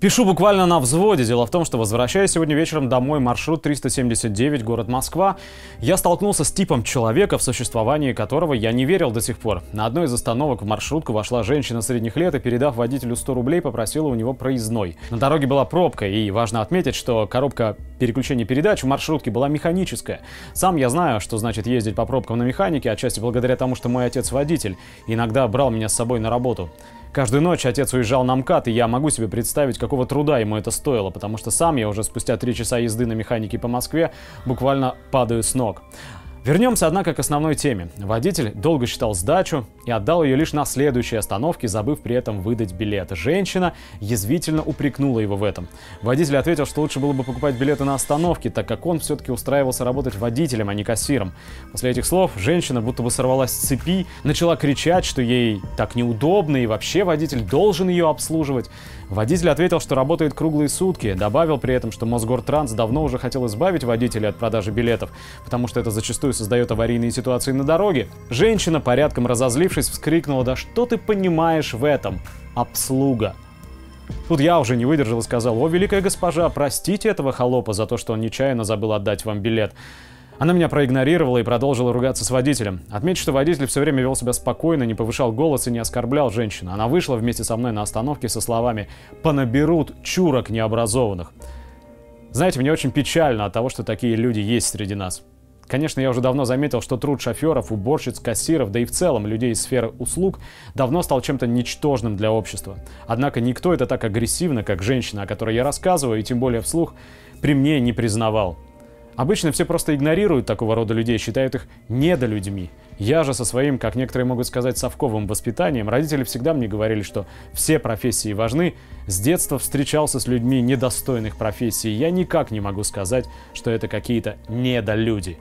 Пишу буквально на взводе. Дело в том, что возвращаясь сегодня вечером домой, маршрут 379, город Москва, я столкнулся с типом человека, в существовании которого я не верил до сих пор. На одной из остановок в маршрутку вошла женщина средних лет и, передав водителю 100 рублей, попросила у него проездной. На дороге была пробка, и важно отметить, что коробка переключения передач в маршрутке была механическая. Сам я знаю, что значит ездить по пробкам на механике, отчасти благодаря тому, что мой отец водитель, иногда брал меня с собой на работу. Каждую ночь отец уезжал на МКАД, и я могу себе представить, какого труда ему это стоило, потому что сам я уже спустя три часа езды на механике по Москве буквально падаю с ног. Вернемся, однако, к основной теме. Водитель долго считал сдачу и отдал ее лишь на следующей остановке, забыв при этом выдать билет. Женщина язвительно упрекнула его в этом. Водитель ответил, что лучше было бы покупать билеты на остановке, так как он все-таки устраивался работать водителем, а не кассиром. После этих слов женщина будто бы сорвалась с цепи, начала кричать, что ей так неудобно и вообще водитель должен ее обслуживать. Водитель ответил, что работает круглые сутки, добавил при этом, что Мосгортранс давно уже хотел избавить водителя от продажи билетов, потому что это зачастую создает аварийные ситуации на дороге. Женщина, порядком разозлившись, вскрикнула, да что ты понимаешь в этом? Обслуга. Тут я уже не выдержал и сказал, о, великая госпожа, простите этого холопа за то, что он нечаянно забыл отдать вам билет. Она меня проигнорировала и продолжила ругаться с водителем. Отметь, что водитель все время вел себя спокойно, не повышал голос и не оскорблял женщину. Она вышла вместе со мной на остановке со словами «понаберут чурок необразованных». Знаете, мне очень печально от того, что такие люди есть среди нас. Конечно, я уже давно заметил, что труд шоферов, уборщиц, кассиров, да и в целом людей из сферы услуг давно стал чем-то ничтожным для общества. Однако никто это так агрессивно, как женщина, о которой я рассказываю, и тем более вслух, при мне не признавал. Обычно все просто игнорируют такого рода людей, считают их недолюдьми. Я же со своим, как некоторые могут сказать, совковым воспитанием, родители всегда мне говорили, что все профессии важны. С детства встречался с людьми недостойных профессий. Я никак не могу сказать, что это какие-то недолюди.